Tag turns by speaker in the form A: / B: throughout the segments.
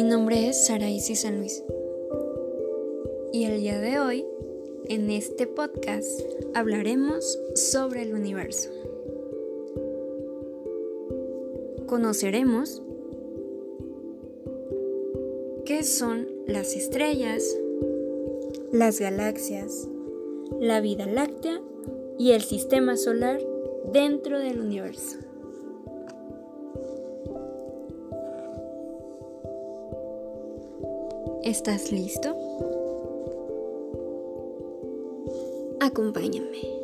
A: Mi nombre es Saraisi San Luis. Y el día de hoy, en este podcast, hablaremos sobre el universo. Conoceremos qué son las estrellas, las galaxias, la vida láctea y el sistema solar dentro del universo. ¿Estás listo? Acompáñame.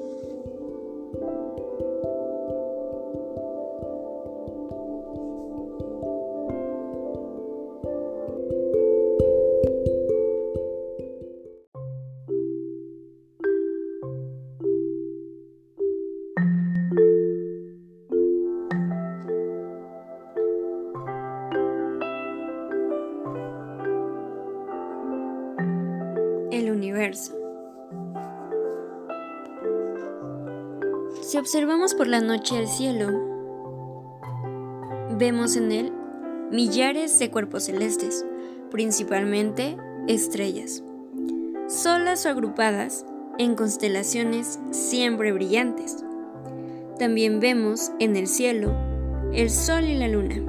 A: Observamos por la noche el cielo, vemos en él millares de cuerpos celestes, principalmente estrellas, solas o agrupadas en constelaciones siempre brillantes. También vemos en el cielo el sol y la luna.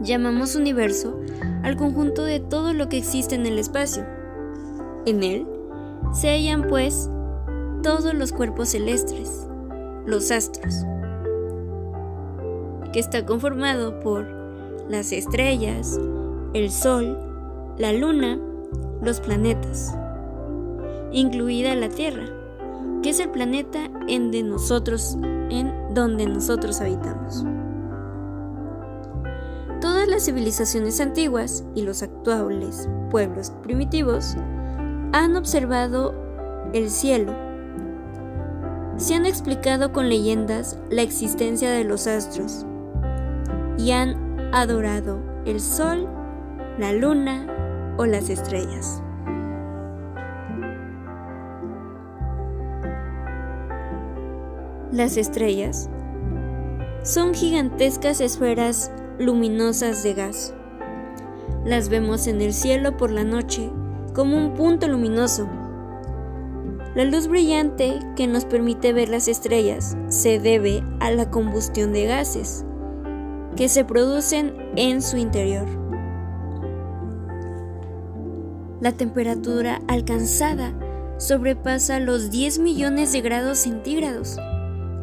A: Llamamos universo al conjunto de todo lo que existe en el espacio en él se hallan pues todos los cuerpos celestes, los astros, que está conformado por las estrellas, el sol, la luna, los planetas, incluida la Tierra, que es el planeta en, de nosotros, en donde nosotros habitamos. Todas las civilizaciones antiguas y los actuales pueblos primitivos han observado el cielo. Se han explicado con leyendas la existencia de los astros y han adorado el sol, la luna o las estrellas. Las estrellas son gigantescas esferas luminosas de gas. Las vemos en el cielo por la noche como un punto luminoso. La luz brillante que nos permite ver las estrellas se debe a la combustión de gases que se producen en su interior. La temperatura alcanzada sobrepasa los 10 millones de grados centígrados.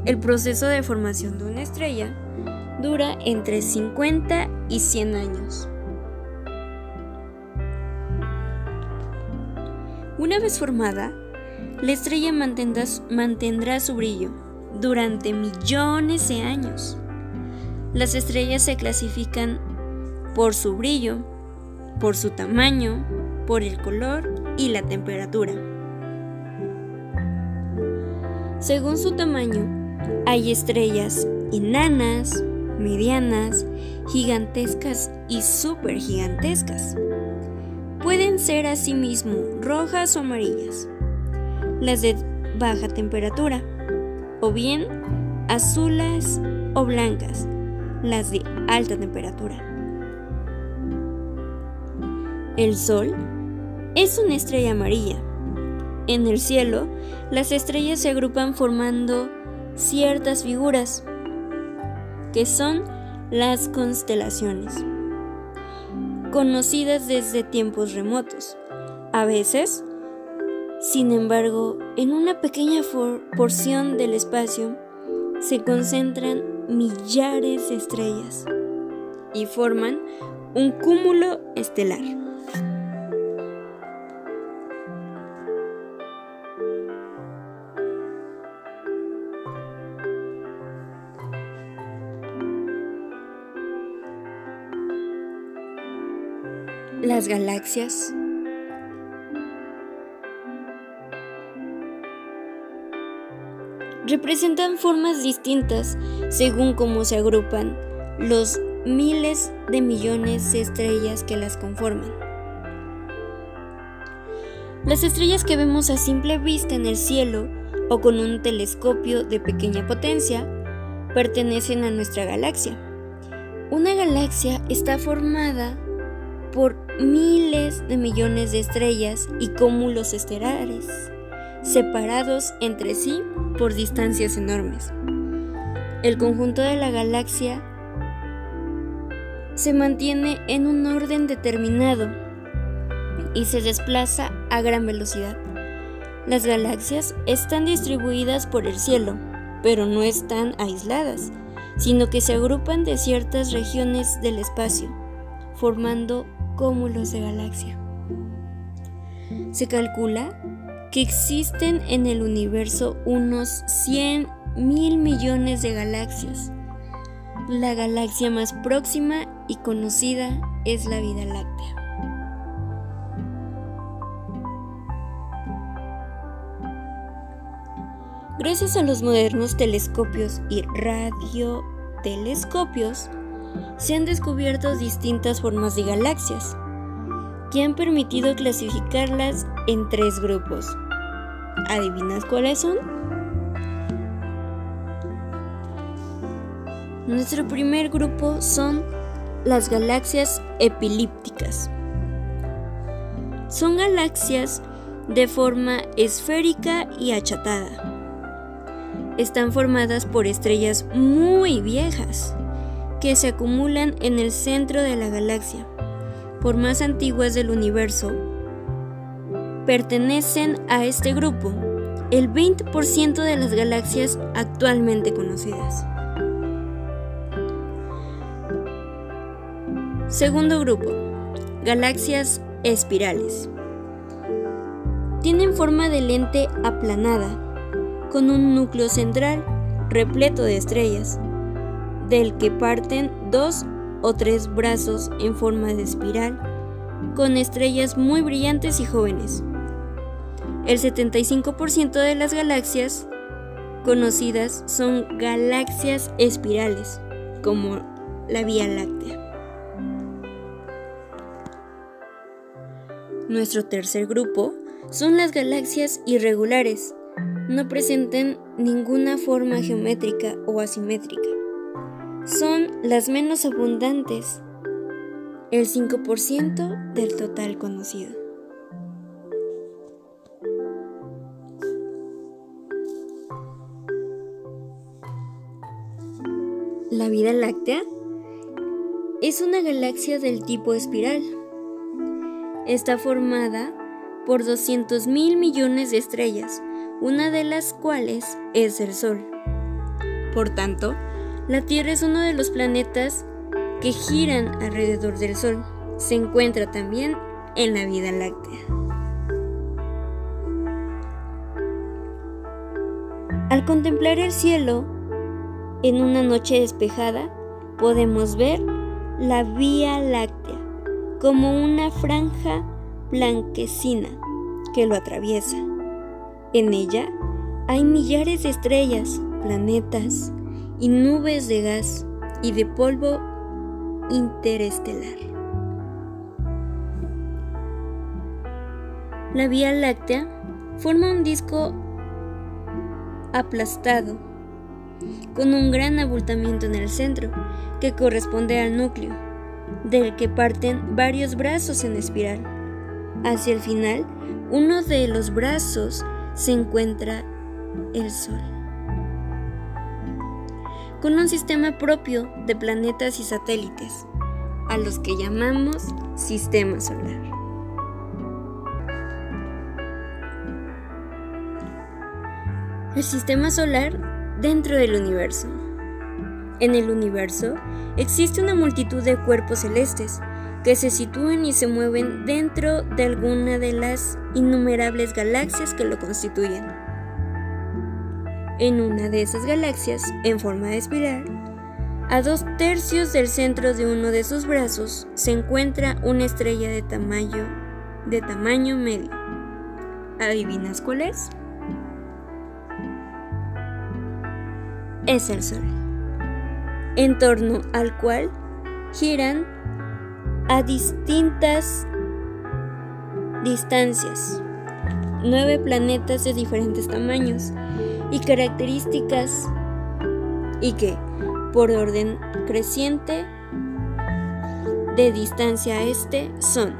A: El proceso de formación de una estrella dura entre 50 y 100 años. Una vez formada, la estrella mantendrá, su brillo durante millones de años. Las estrellas se clasifican por su brillo, por su tamaño, por el color y la temperatura. Según su tamaño, hay estrellas enanas, medianas, gigantescas y supergigantescas pueden ser asimismo rojas o amarillas, las de baja temperatura, o bien azules o blancas, las de alta temperatura. El Sol es una estrella amarilla. En el cielo, las estrellas se agrupan formando ciertas figuras, que son las constelaciones conocidas desde tiempos remotos. A veces, sin embargo, en una pequeña porción del espacio se concentran millares de estrellas y forman un cúmulo estelar. las galaxias. Representan formas distintas según cómo se agrupan los miles de millones de estrellas que las conforman. Las estrellas que vemos a simple vista en el cielo o con un telescopio de pequeña potencia pertenecen a nuestra galaxia Una galaxia está formada por miles de millones de estrellas y cúmulos estelares, separados entre sí por distancias enormes. El conjunto de la galaxia se mantiene en un orden determinado y se desplaza a gran velocidad. Las galaxias están distribuidas por el cielo, pero no están aisladas, sino que se agrupan de ciertas regiones del espacio, formando cúmulos de galaxia. Se calcula que existen en el universo unos 100 mil millones de galaxias. La galaxia más próxima y conocida es la Vida Láctea. Gracias a los modernos telescopios y radiotelescopios, se han descubierto distintas formas de galaxias, que han permitido clasificarlas en tres grupos. ¿Adivinas cuáles son? Nuestro primer grupo son las galaxias epilípticas. Son galaxias de forma esférica y achatada. Están formadas por estrellas muy viejas que se acumulan en el centro de la galaxia, por más antiguas del universo, pertenecen a este grupo el 20% de las galaxias actualmente conocidas. Segundo grupo, galaxias espirales. Tienen forma de lente aplanada, con un núcleo central repleto de estrellas del que parten dos o tres brazos en forma de espiral, con estrellas muy brillantes y jóvenes. El 75% de las galaxias conocidas son galaxias espirales, como la Vía Láctea. Nuestro tercer grupo son las galaxias irregulares. No presentan ninguna forma geométrica o asimétrica son las menos abundantes, el 5% del total conocido. La Vida Láctea es una galaxia del tipo espiral. Está formada por 200 mil millones de estrellas, una de las cuales es el Sol. Por tanto, la Tierra es uno de los planetas que giran alrededor del Sol. Se encuentra también en la Vida Láctea. Al contemplar el cielo en una noche despejada, podemos ver la Vía Láctea como una franja blanquecina que lo atraviesa. En ella hay millares de estrellas, planetas, y nubes de gas y de polvo interestelar. La Vía Láctea forma un disco aplastado con un gran abultamiento en el centro que corresponde al núcleo, del que parten varios brazos en espiral. Hacia el final, uno de los brazos se encuentra el Sol con un sistema propio de planetas y satélites, a los que llamamos sistema solar. El sistema solar dentro del universo. En el universo existe una multitud de cuerpos celestes que se sitúan y se mueven dentro de alguna de las innumerables galaxias que lo constituyen. En una de esas galaxias, en forma de espiral, a dos tercios del centro de uno de sus brazos se encuentra una estrella de tamaño, de tamaño medio. ¿Adivinas cuál es? Es el Sol, en torno al cual giran a distintas distancias nueve planetas de diferentes tamaños y características y que, por orden creciente, de distancia a este son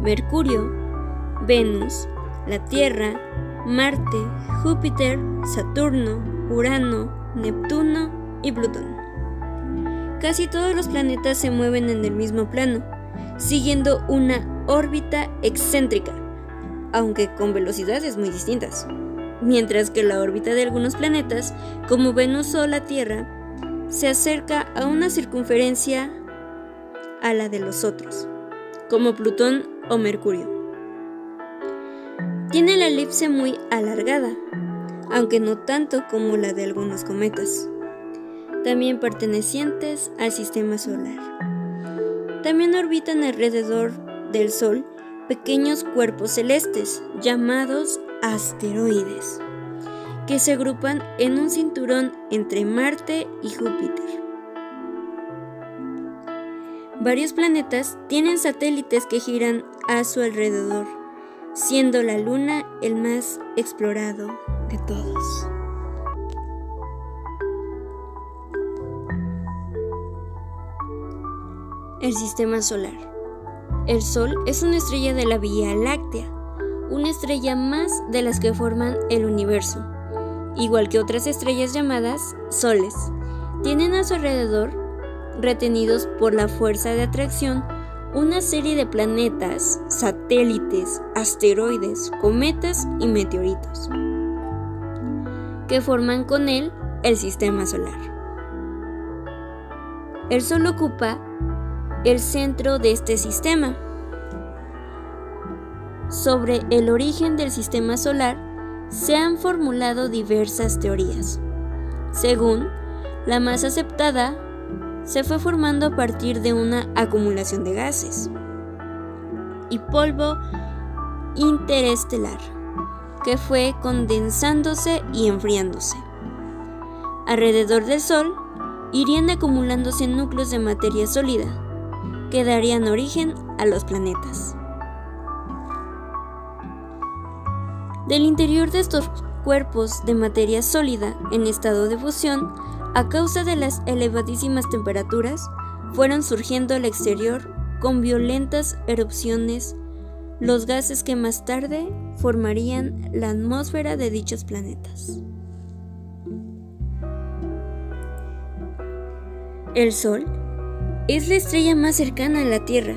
A: Mercurio, Venus, la Tierra, Marte, Júpiter, Saturno, Urano, Neptuno y Plutón. Casi todos los planetas se mueven en el mismo plano, siguiendo una órbita excéntrica, aunque con velocidades muy distintas. Mientras que la órbita de algunos planetas, como Venus o la Tierra, se acerca a una circunferencia a la de los otros, como Plutón o Mercurio. Tiene la elipse muy alargada, aunque no tanto como la de algunos cometas, también pertenecientes al sistema solar. También orbitan alrededor del Sol pequeños cuerpos celestes llamados asteroides, que se agrupan en un cinturón entre Marte y Júpiter. Varios planetas tienen satélites que giran a su alrededor, siendo la Luna el más explorado de todos. El Sistema Solar el Sol es una estrella de la Vía Láctea, una estrella más de las que forman el universo, igual que otras estrellas llamadas soles. Tienen a su alrededor, retenidos por la fuerza de atracción, una serie de planetas, satélites, asteroides, cometas y meteoritos, que forman con él el sistema solar. El Sol ocupa el centro de este sistema. Sobre el origen del sistema solar se han formulado diversas teorías. Según la más aceptada, se fue formando a partir de una acumulación de gases y polvo interestelar que fue condensándose y enfriándose. Alrededor del Sol irían acumulándose núcleos de materia sólida, que darían origen a los planetas. Del interior de estos cuerpos de materia sólida en estado de fusión, a causa de las elevadísimas temperaturas, fueron surgiendo al exterior con violentas erupciones los gases que más tarde formarían la atmósfera de dichos planetas. El Sol es la estrella más cercana a la Tierra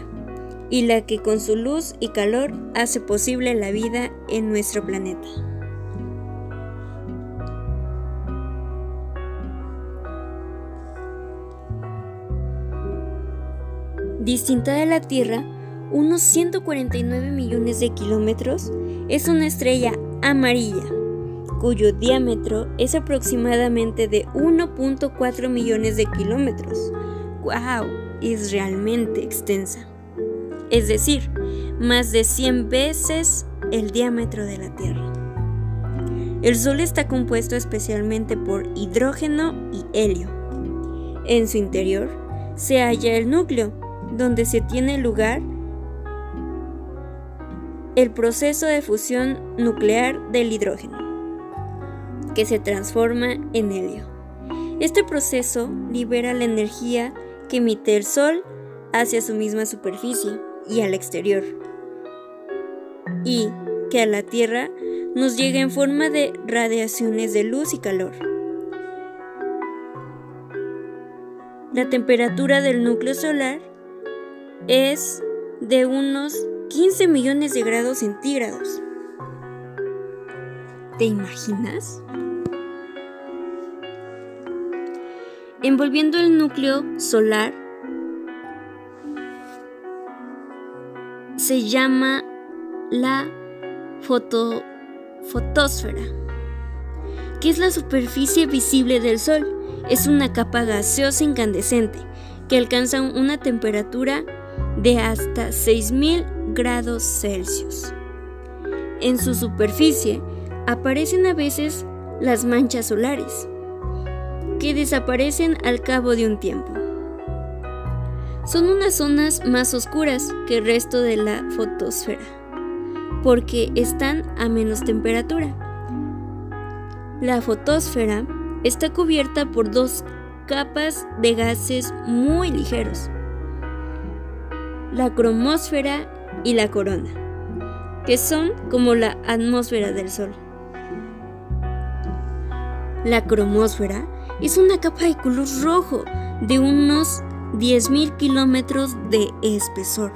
A: y la que con su luz y calor hace posible la vida en nuestro planeta. Distinta de la Tierra, unos 149 millones de kilómetros, es una estrella amarilla, cuyo diámetro es aproximadamente de 1.4 millones de kilómetros, wow, es realmente extensa. Es decir, más de 100 veces el diámetro de la Tierra. El Sol está compuesto especialmente por hidrógeno y helio. En su interior se halla el núcleo, donde se tiene lugar el proceso de fusión nuclear del hidrógeno, que se transforma en helio. Este proceso libera la energía que emite el Sol hacia su misma superficie y al exterior, y que a la Tierra nos llega en forma de radiaciones de luz y calor. La temperatura del núcleo solar es de unos 15 millones de grados centígrados. ¿Te imaginas? envolviendo el núcleo solar, se llama la fotosfera, que es la superficie visible del Sol. Es una capa gaseosa incandescente que alcanza una temperatura de hasta 6000 grados Celsius. En su superficie aparecen a veces las manchas solares, que desaparecen al cabo de un tiempo. Son unas zonas más oscuras que el resto de la fotosfera, porque están a menos temperatura. La fotosfera está cubierta por dos capas de gases muy ligeros, la cromósfera y la corona, que son como la atmósfera del Sol. La cromósfera es una capa de color rojo de unos 10.000 kilómetros de espesor.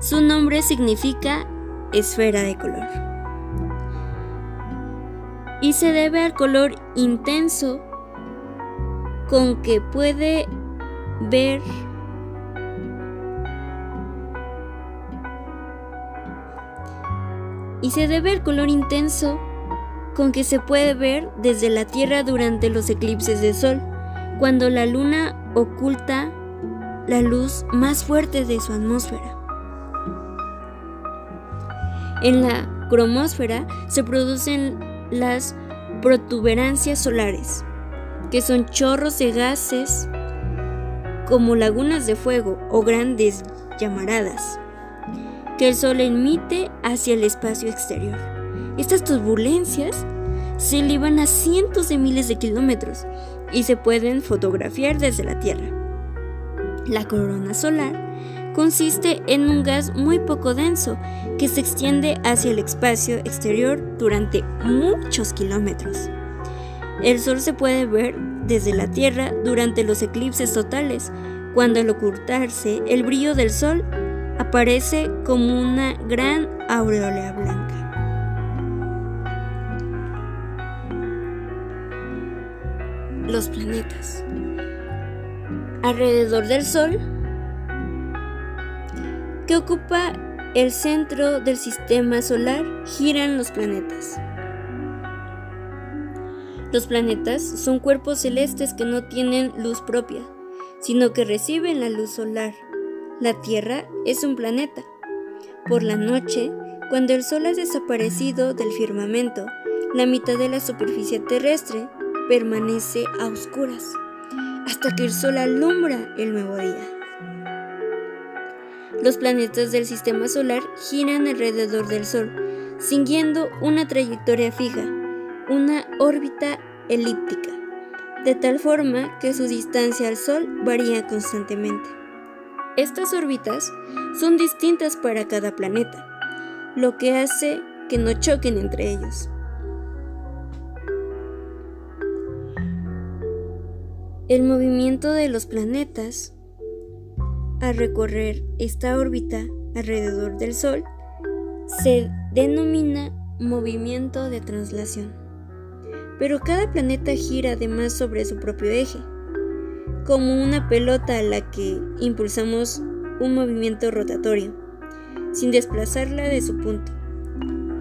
A: Su nombre significa esfera de color. Y se debe al color intenso con que puede ver y se debe al color intenso con que se puede ver desde la Tierra durante los eclipses de Sol, cuando la Luna oculta la luz más fuerte de su atmósfera. En la cromósfera se producen las protuberancias solares, que son chorros de gases como lagunas de fuego o grandes llamaradas que el Sol emite hacia el espacio exterior. Estas turbulencias se elevan a cientos de miles de kilómetros y se pueden fotografiar desde la Tierra. La corona solar consiste en un gas muy poco denso que se extiende hacia el espacio exterior durante muchos kilómetros. El Sol se puede ver desde la Tierra durante los eclipses totales, cuando al ocultarse el brillo del Sol aparece como una gran aureola blanca. Los planetas. Alrededor del Sol, que ocupa el centro del sistema solar, giran los planetas. Los planetas son cuerpos celestes que no tienen luz propia, sino que reciben la luz solar la Tierra es un planeta. Por la noche, cuando el Sol ha desaparecido del firmamento, la mitad de la superficie terrestre permanece a oscuras, hasta que el Sol alumbra el nuevo día. Los planetas del sistema solar giran alrededor del Sol, siguiendo una trayectoria fija, una órbita elíptica, de tal forma que su distancia al Sol varía constantemente. Estas órbitas son distintas para cada planeta, lo que hace que no choquen entre ellos. El movimiento de los planetas al recorrer esta órbita alrededor del Sol se denomina movimiento de traslación. Pero cada planeta gira además sobre su propio eje como una pelota a la que impulsamos un movimiento rotatorio, sin desplazarla de su punto.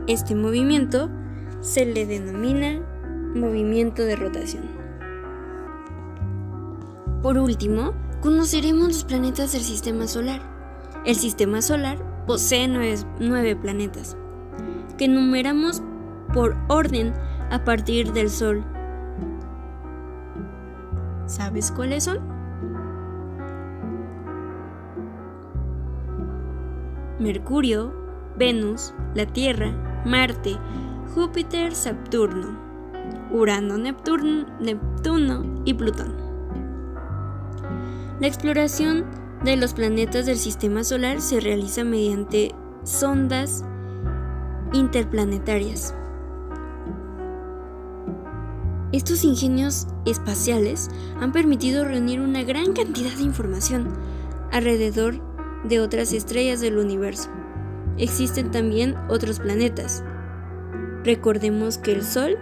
A: Este movimiento se le denomina movimiento de rotación. Por último, conoceremos los planetas del Sistema Solar. El Sistema Solar posee nueve, planetas, que numeramos por orden a partir del Sol ¿Sabes cuáles son? Mercurio, Venus, la Tierra, Marte, Júpiter, Saturno, Urano, Neptuno, Neptuno y Plutón. La exploración de los planetas del Sistema Solar se realiza mediante sondas interplanetarias estos ingenios espaciales han permitido reunir una gran cantidad de información alrededor de otras estrellas del universo. Existen también otros planetas. Recordemos que el Sol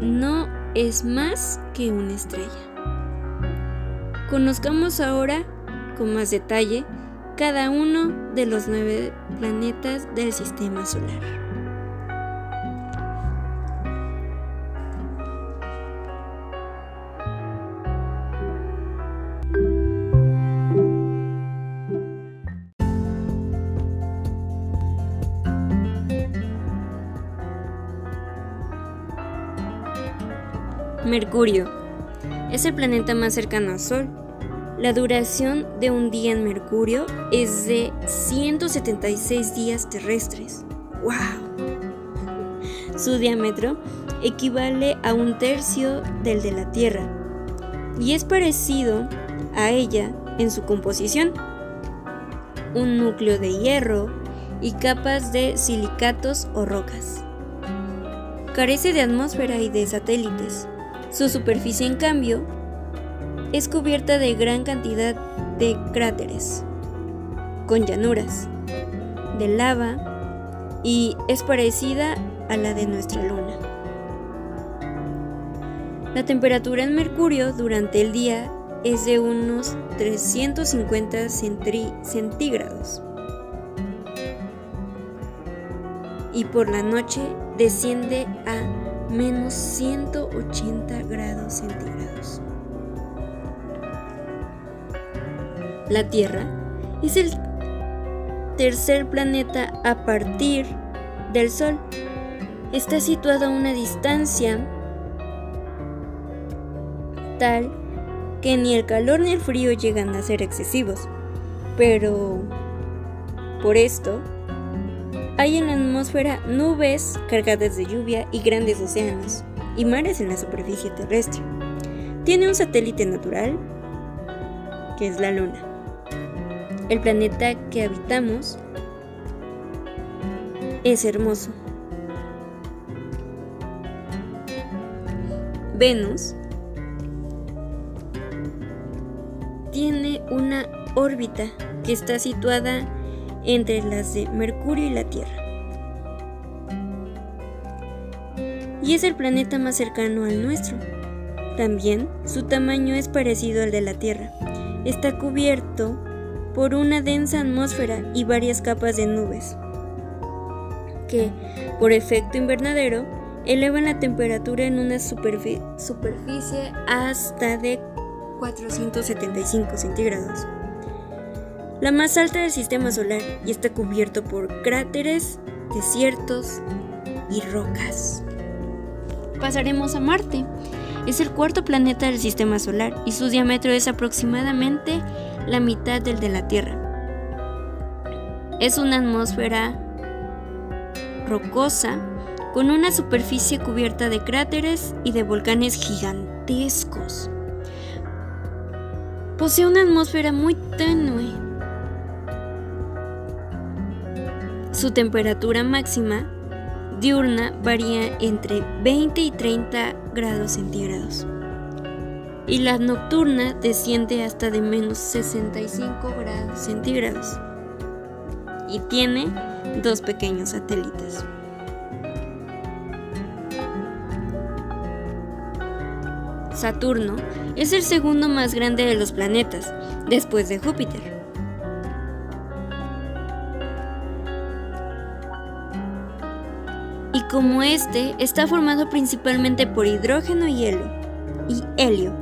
A: no es más que una estrella. Conozcamos ahora con más detalle cada uno de los nueve planetas del Sistema Solar. Mercurio. Es el planeta más cercano al Sol. La duración de un día en Mercurio es de 176 días terrestres. ¡Wow! Su diámetro equivale a un tercio del de la Tierra. y es parecido a ella en su composición. Un núcleo de hierro y capas de silicatos o rocas. Carece de atmósfera y de satélites. Su superficie, en cambio, es cubierta de gran cantidad de cráteres, con llanuras, de lava y es parecida a la de nuestra luna. La temperatura en Mercurio durante el día es de unos 350 centígrados y por la noche desciende a menos 180 grados centígrados. La Tierra es el tercer planeta a partir del Sol. Está situado a una distancia tal que ni el calor ni el frío llegan a ser excesivos. Pero por esto, hay en la atmósfera nubes cargadas de lluvia y grandes océanos y mares en la superficie terrestre. Tiene un satélite natural, que es la Luna. El planeta que habitamos es hermoso. Venus tiene una órbita que está situada entre las de Mercurio y la Tierra. Y es el planeta más cercano al nuestro. También su tamaño es parecido al de la Tierra. Está cubierto por una densa atmósfera y varias capas de nubes, que, por efecto invernadero, elevan la temperatura en una superficie hasta de 475 centígrados. La más alta del sistema solar y está cubierto por cráteres, desiertos y rocas. Pasaremos a Marte. Es el cuarto planeta del sistema solar y su diámetro es aproximadamente la mitad del de la Tierra. Es una atmósfera rocosa con una superficie cubierta de cráteres y de volcanes gigantescos. Posee una atmósfera muy tenue. Su temperatura máxima diurna varía entre 20 y 30 grados centígrados y la nocturna desciende hasta de menos 65 grados centígrados y tiene dos pequeños satélites. Saturno es el segundo más grande de los planetas, después de Júpiter. Como este está formado principalmente por hidrógeno y helio, y helio,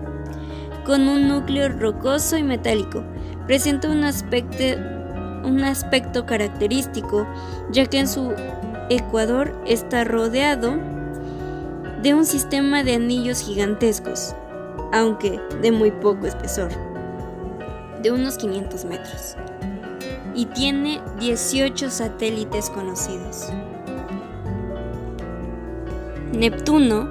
A: con un núcleo rocoso y metálico, presenta un aspecto, un aspecto característico, ya que en su ecuador está rodeado de un sistema de anillos gigantescos, aunque de muy poco espesor, de unos 500 metros, y tiene 18 satélites conocidos. Neptuno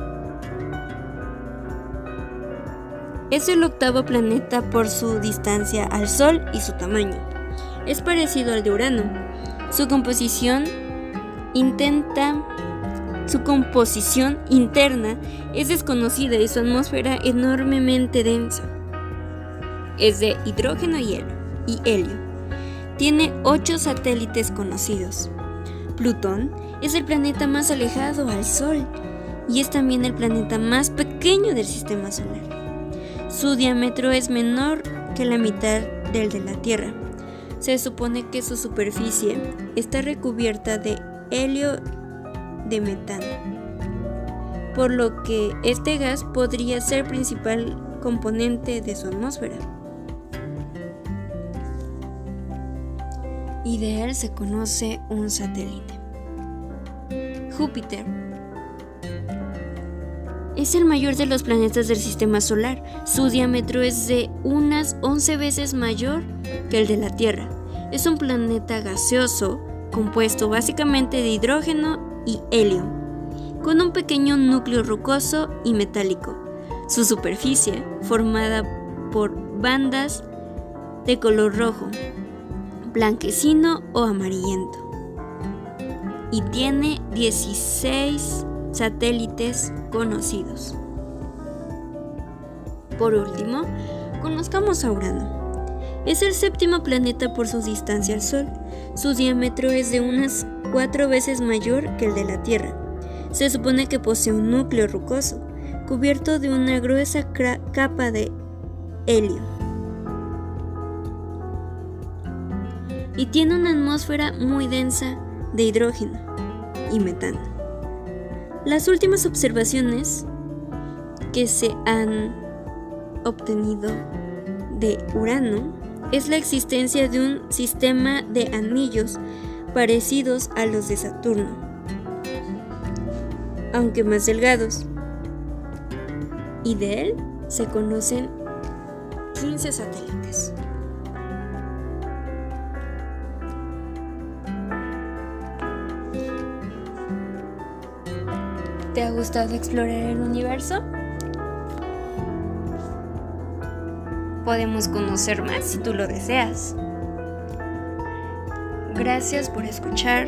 A: es el octavo planeta por su distancia al Sol y su tamaño. Es parecido al de Urano. Su composición intenta su composición interna es desconocida y su atmósfera enormemente densa. Es de hidrógeno y helio. Y helio. Tiene ocho satélites conocidos. Plutón es el planeta más alejado al Sol y es también el planeta más pequeño del sistema solar. Su diámetro es menor que la mitad del de la Tierra. Se supone que su superficie está recubierta de helio de metano, por lo que este gas podría ser principal componente de su atmósfera. Y de él se conoce un satélite. Júpiter es el mayor de los planetas del sistema solar. Su diámetro es de unas 11 veces mayor que el de la Tierra. Es un planeta gaseoso compuesto básicamente de hidrógeno y helio, con un pequeño núcleo rocoso y metálico. Su superficie, formada por bandas de color rojo, blanquecino o amarillento. Y tiene 16 satélites conocidos. Por último, conozcamos a Urano. Es el séptimo planeta por su distancia al Sol. Su diámetro es de unas cuatro veces mayor que el de la Tierra. Se supone que posee un núcleo rucoso, cubierto de una gruesa capa de helio. Y tiene una atmósfera muy densa de hidrógeno y metano. Las últimas observaciones que se han obtenido de Urano es la existencia de un sistema de anillos parecidos a los de Saturno, aunque más delgados. Y de él se conocen 15 satélites. ¿Te ha gustado explorar el universo? podemos conocer más si tú lo deseas. Gracias por escuchar.